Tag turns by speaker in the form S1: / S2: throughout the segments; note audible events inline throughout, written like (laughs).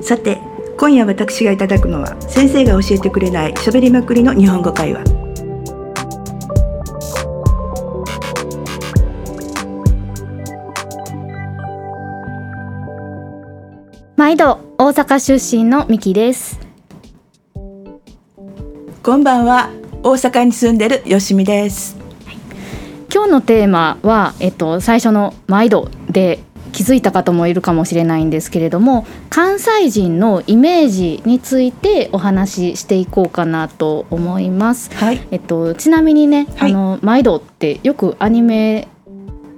S1: さて今夜私がいただくのは先生が教えてくれない喋りまくりの日本語会話。
S2: 毎度大阪出身のミキです。
S1: こんばんは大阪に住んでるよしみです。
S2: 今日のテーマは、えっと、最初の「毎度」で気づいた方もいるかもしれないんですけれども関西人のイメージについてお話ししていこうかなと思います。
S1: はい。
S2: えっと、ちなみにね、
S1: はい。
S2: あの毎度ってよくアニメ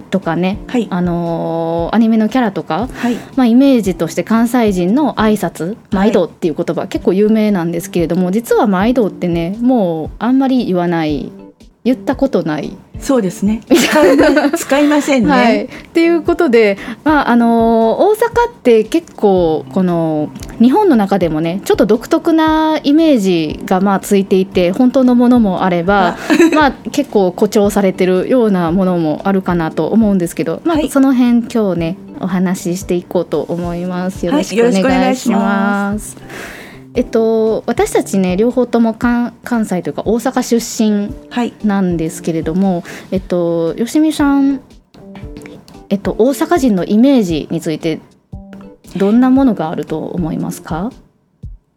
S2: とかね、
S1: はい。
S2: あのアニメのキャラとか、
S1: はい。
S2: まあ、イメージとして関西人の挨拶毎度っていう言葉、結構有名なんですけれども実は毎度ってねもうあんまり言わない言ったことない。
S1: そうですね。使いま使いませんね、
S2: はい、っていうことで、まああの大阪って結構この日本の中でもねちょっと独特なイメージがまあついていて本当のものもあれば (laughs) まあ結構誇張されてるようなものもあるかなと思うんですけど、まあ
S1: はい。
S2: その辺今日ねお話ししていこうと思います。よろしくお
S1: 願いし
S2: ま。
S1: ます
S2: えっと、私たちね両方とも関関西というか大阪出身
S1: はい。
S2: なんですけれども、えっと、吉見さん、えっと、大阪人のイメージについてどんなものがあると思いますか？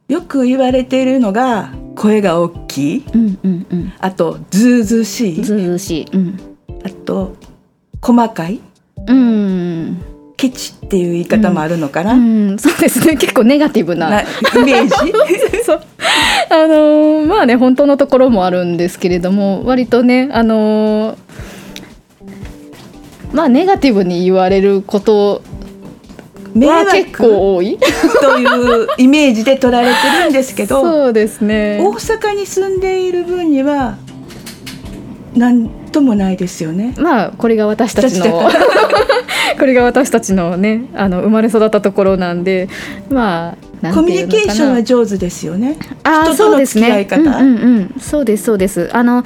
S1: よく言われているのが声が大きい。
S2: うんうんうん。
S1: あとずうずうしい。
S2: ずうずうしい。うん。
S1: あと細かい。
S2: うん、
S1: ケチっていう言い方もあるのかな、
S2: うん、そうですね。(laughs) 結構ネガティブな。
S1: なイメージ？(laughs)
S2: そう。あのーまあね本当のところもあるんですけれども割とねあのーまあネガティブに言われること
S1: 迷
S2: は結
S1: 惑
S2: 構多い。(laughs)
S1: というイメージで取られてるんですけど
S2: そうですね。
S1: 大阪に住んでいる分には何ともないですよね。
S2: まあこれが私たちの。
S1: 私
S2: これが私たちのねあの生まれ育ったところなんでまあ
S1: コミュニケーションは上手ですよね。
S2: あそうですねうんうんうんそうですそうですあの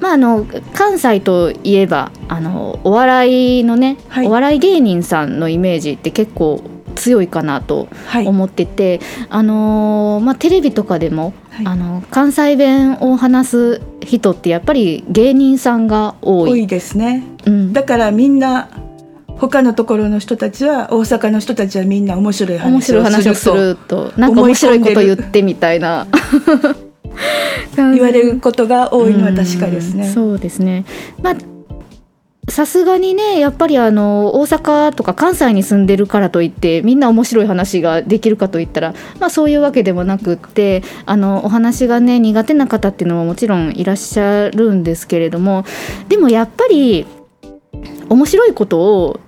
S2: まああの関西といえばあのお笑いのね、
S1: はい
S2: お笑い芸人さんのイメージって結構強いかなと
S1: はい。
S2: 思ってて、あのーまあテレビとかでも、
S1: はい
S2: あの関西弁を話す人ってやっぱり芸人さんが多い。
S1: 多いですね。
S2: うん、
S1: だからみんな他のところの人たちは大阪の人たちはみんな面白い
S2: 面
S1: 話をすると
S2: となんか面白いこと言ってみたいな。
S1: 言われることが多いのは確かですね。
S2: うんそうですね。まあさすがにねやっぱりあの大阪とか関西に住んでるからといってみんな面白い話ができるかといったら、まあ、そういうわけでもなくってあのお話がね苦手な方っていうのももちろんいらっしゃるんですけれどもでもやっぱり面白いことを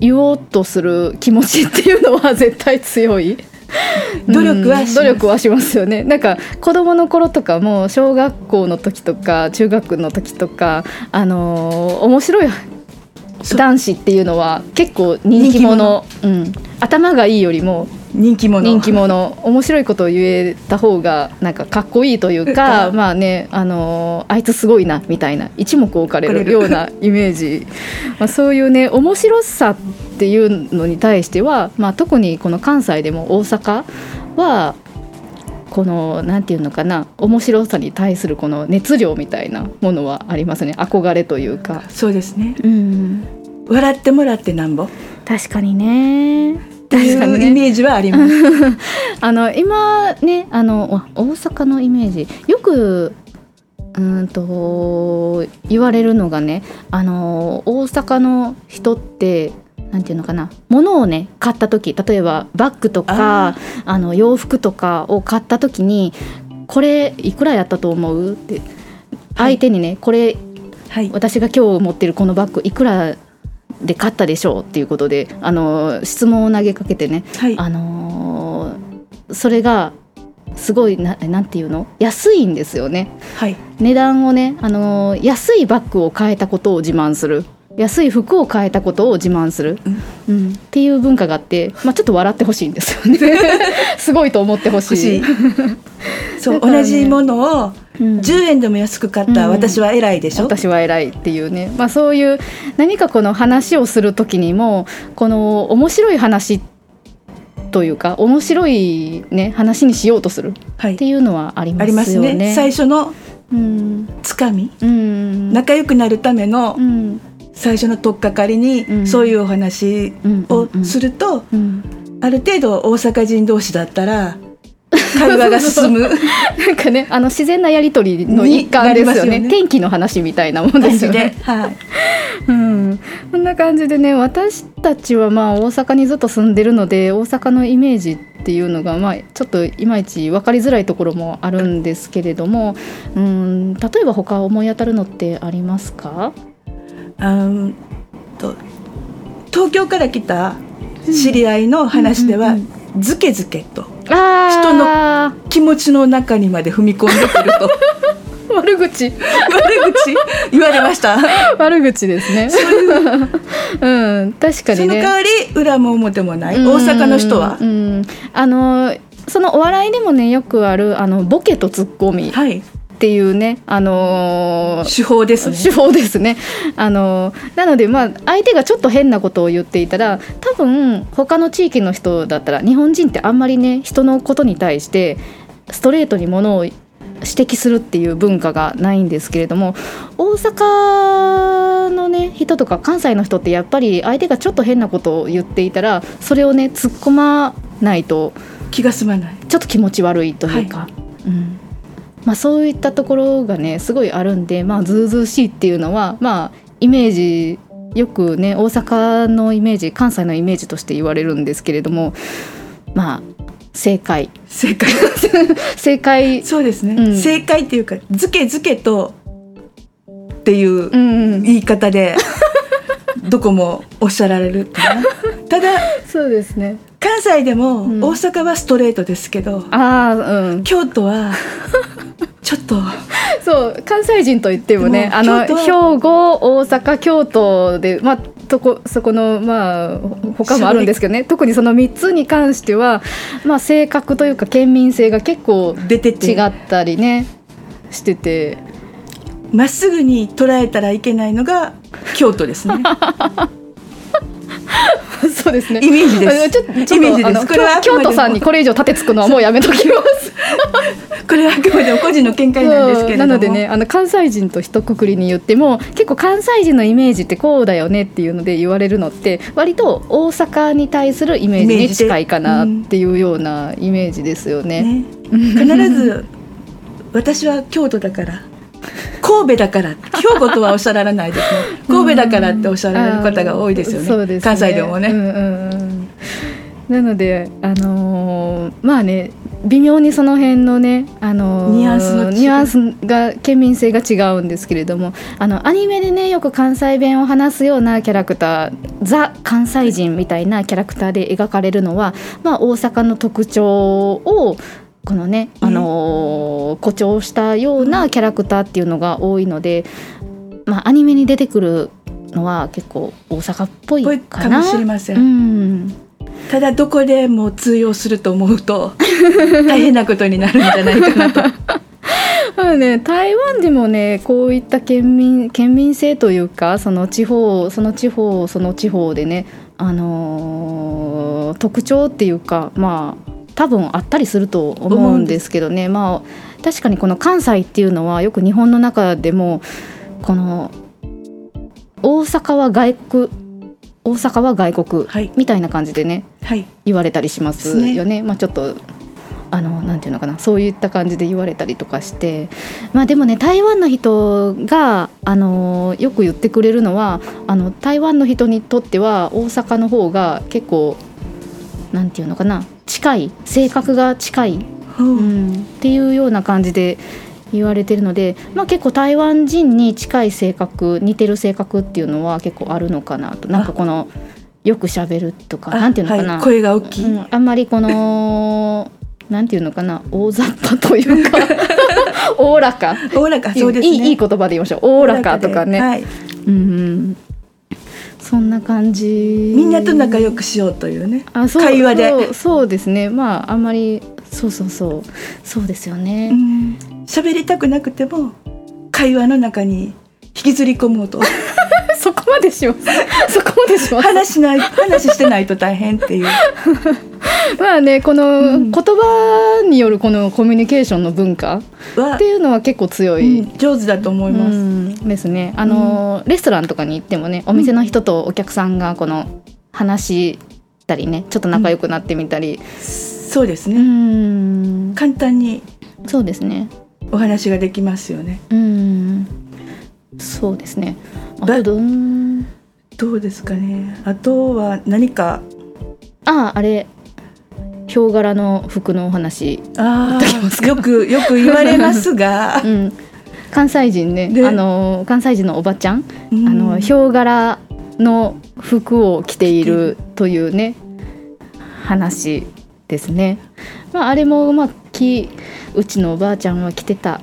S2: 言おうとする気持ちっていうのは絶対強い。(laughs)
S1: 努力はします。
S2: うん努力はしますよね。なんか子供の頃とかも小学校の時とか中学の時とかあのー面白い男子っていうのは結構人気者。うん、頭がいいよりも
S1: 人気者。
S2: 人気者。面白いことを言えた方がなんかかっこいいというか、
S1: うん。
S2: まあね、あのーあいつすごいなみたいな一目置かれるような (laughs) イメージ。まあそういうね面白さっていうのに対しては、まあ、特にこの関西でも大阪はこのなんていうのかな面白さに対するこの熱量みたいなものはありますね。憧れというか。
S1: そうですね。
S2: うん
S1: 笑ってもらってなんぼ。っ
S2: 確かにね
S1: ていうイメージはあります。(laughs)
S2: あの今ねあのお大阪のイメージよくうーんと言われるのがねあの大阪の人ってなんていうのかな物をね買った時例えばバッグとかあの洋服とかを買った時に「これいくらやったと思う?」って相手にね、これ
S1: はい。
S2: 私が今日持ってるこのバッグいくらで買ったでしょうっていうことであの質問を投げかけてね
S1: はい。
S2: あのーそれがすごいななんていうの？安いんですよね
S1: はい。
S2: 値段をね、あのー安いバッグを買えたことを自慢する安い服を買えたことを自慢する、うん。っていう文化があって、まあ、ちょっと笑ってほしいんですよね。(laughs) すごいと思ってほしい。(laughs)
S1: そう、
S2: ね。
S1: 同じものを
S2: うん。
S1: 10円でも安く買った
S2: うん。
S1: 私は偉いでしょ、
S2: 私は偉いっていうね、まあ、そういう何かこの話をする時にもこの面白い話っというか面白いね話にしようとする。
S1: はい。
S2: っていうのはありま
S1: すす
S2: よね。
S1: ね。最初の
S2: うん。
S1: つかみ。
S2: うん。
S1: 仲良くなるための
S2: うん
S1: 最初の取っかかりに、
S2: うん。
S1: そういうお話をすると、
S2: うん。
S1: ある程度大阪人同士だったら (laughs) 会話が進む。(laughs)
S2: なんかねあの自然なやり取りの一環ですよね。
S1: ね。
S2: 天気の話みたいなもん
S1: で
S2: すよね。、
S1: はい、(laughs)
S2: うん、こんな感じでね私たちはまあ大阪にずっと住んでるので大阪のイメージっていうのがまあちょっといまいち分かりづらいところもあるんですけれども、うん、例えば他思い当たるのってありますか？
S1: あんと東京から来た知り合いの話では、
S2: うん
S1: ずけずけと
S2: あー。
S1: 気持ちの中にまで踏み込んでくると。(laughs)
S2: 悪口。
S1: 悪口？言われました。(laughs)
S2: 悪口ですね。う。ん確かにね。
S1: その代わり裏も表もない。大阪の人は？
S2: あのそのお笑いでもねよくあるあのボケとツッコミ。
S1: はい
S2: っていうねあのー
S1: 手法ですね。
S2: 手法ですね。あのなのでまあ相手がちょっと変なことを言っていたら多分他の地域の人だったら日本人ってあんまりね人のことに対してストレートにものを指摘するっていう文化がないんですけれども大阪のね人とか関西の人ってやっぱり相手がちょっと変なことを言っていたらそれをね突っ込まないと
S1: 気が済まない。
S2: ちょっと気持ち悪いというか、うんまあ、そういったところがねすごいあるんで、まあ、ずうずうしいっていうのは、まあ、イメージよくね大阪のイメージ関西のイメージとして言われるんですけれどもまあ正解。
S1: 正解。(laughs)
S2: 正解。
S1: そうですね、
S2: うん。
S1: 正解っていうかずけずけとっていう
S2: うんうん。
S1: 言い方でどこもおっしゃられる。かなただ
S2: そうですね。
S1: 関西でも
S2: うん。
S1: 大阪はストレートですけど、
S2: ああうん。
S1: 京都はちょっと。
S2: そう関西人といってもねあの兵庫大阪京都でまあとこそこのまあ他もあるんですけどね。特にその3つに関しては、まあ、性格というか県民性が結構
S1: 出てて。
S2: 違ったりねしてて。
S1: まっすぐに捉えたらいけないのが京都ですね (laughs)
S2: そうですね。
S1: イメージです。
S2: ちょちょっと
S1: イメージで
S2: 京都さんにこれ以上立てつくのはもうやめときます。(laughs)
S1: これはあくまでも個人の見解なんですけれども。
S2: なのでねあの関西人と一括りに言っても結構関西人のイメージってこうだよねっていうので言われるのって割と大阪に対するイメージに近いかなっていうようなイメージですよね。
S1: ね。必ず私は京都だから神戸だから兵庫とはおっしゃらないですね。(laughs) 神戸だからっておっしゃられる方が多いですよね,、
S2: ね。
S1: 関西でもね、
S2: うんうんうん。なのであのーまあね微妙にその辺のね、あのー
S1: ニュアンスの
S2: ニュアンスが県民性が違うんですけれどもあのアニメでねよく関西弁を話すようなキャラクターザ関西人みたいなキャラクターで描かれるのは、まあ、大阪の特徴をこのね、あのー誇張したようなキャラクターっていうのが多いので、まあ、アニメに出てくるのは結構大阪っぽいかな。
S1: かもしれません、
S2: うん。
S1: ただどこでも通用すると思うと (laughs) 大変なことになるんじゃないかなと。(laughs)
S2: まあね、台湾でもねこういった県民県民性というかその地方その地方その地方でね、あのー特徴っていうかまあ多分あったりすると思うんですけどね。まあ確かにこの関西っていうのはよく日本の中でもこの大阪は外国大阪は外国
S1: はい。
S2: みたいな感じでね
S1: はい。
S2: 言われたりしますよね。まあ、ちょっとあのなんていうのかな。そういった感じで言われたりとかして。まあでもね台湾の人があのよく言ってくれるのはあの台湾の人にとっては大阪の方が結構なんていうのかな近い性格が近い、
S1: ほう
S2: うん、っていうような感じで言われてるので、まあ、結構台湾人に近い性格似てる性格っていうのは結構あるのかなと。なんかこのよくしゃべるとか
S1: あ
S2: なんていうのかな、
S1: はい、声が大きい、
S2: うん、あんまりこのなんていうのかな大雑把というか (laughs) おおらか。
S1: おおらかそうですね。
S2: いいいい言葉で言いましょう。おおらかとかね、
S1: はい、
S2: うんうん、そんな感じ。
S1: みんなと仲良くしようというね。
S2: あそう
S1: 会話で。
S2: そうですね。まああんまりそうそうそう。そうですよね、
S1: うん。喋りたくなくても会話の中に引きずり込もうと。(laughs)
S2: そこまでします。そこまでします。
S1: 話しない話してないと大変っていう (laughs)
S2: まあねこの言葉によるこのコミュニケーションの文化っていうのは結構強い、
S1: うん、上手だと思います、う
S2: ん、ですね。あの、レストランとかに行ってもねお店の人とお客さんがこの話したりねちょっと仲良くなってみたり、
S1: そうですね。簡単に
S2: そうですね。
S1: お話ができますよね。
S2: うん。そうですね。
S1: どうですかね。あとは何か。
S2: あああれヒョウ柄の服のお話
S1: あよくよく言われますが、(laughs)
S2: うん、関西人ねあの関西人のおばちゃん、うん、あのヒョウ柄の服を着ているというね話ですね。まああれもまあきうちのおばあちゃんは着てた。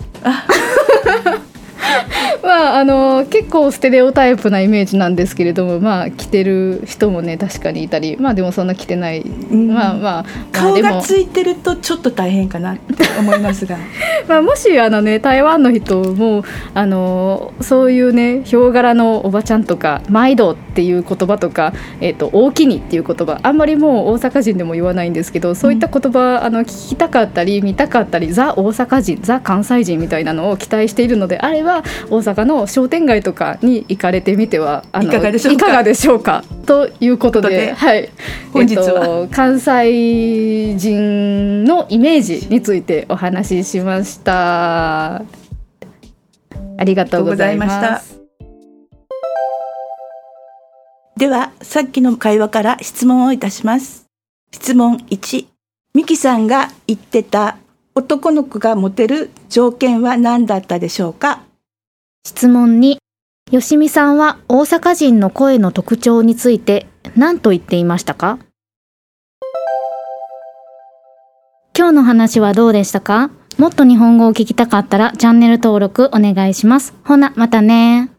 S2: まああの結構ステレオタイプなイメージなんですけれどもまあ着てる人もね確かにいたりまあでもそんな着てない、うん、まあまあ
S1: 顔がついてるとちょっと大変かなって思いますが。(laughs)
S2: まあもしあのね台湾の人もあのそういうねヒョウ柄のおばちゃんとか「毎度」っていう言葉とか「えーと、大きに」っていう言葉あんまりもう大阪人でも言わないんですけどそういった言葉、うん、あの聞きたかったり見たかったりザ大阪人ザ関西人みたいなのを期待しているのであれば大阪阪の商店街とかに行かれてみては
S1: いかがでしょう
S2: か？いかがでしょうか？ということではい、本日は、えっと、関西人のイメージについてお話ししました。ありがとうございました
S1: ではさっきの会話から質問をいたします。質問1ミキさんが言ってた男の子がモテる条件は何だったでしょうか？
S2: 質問2、よしみさんは大阪人の声の特徴について何と言っていましたか？今日の話はどうでしたか？もっと日本語を聞きたかったらチャンネル登録お願いします。ほな、またね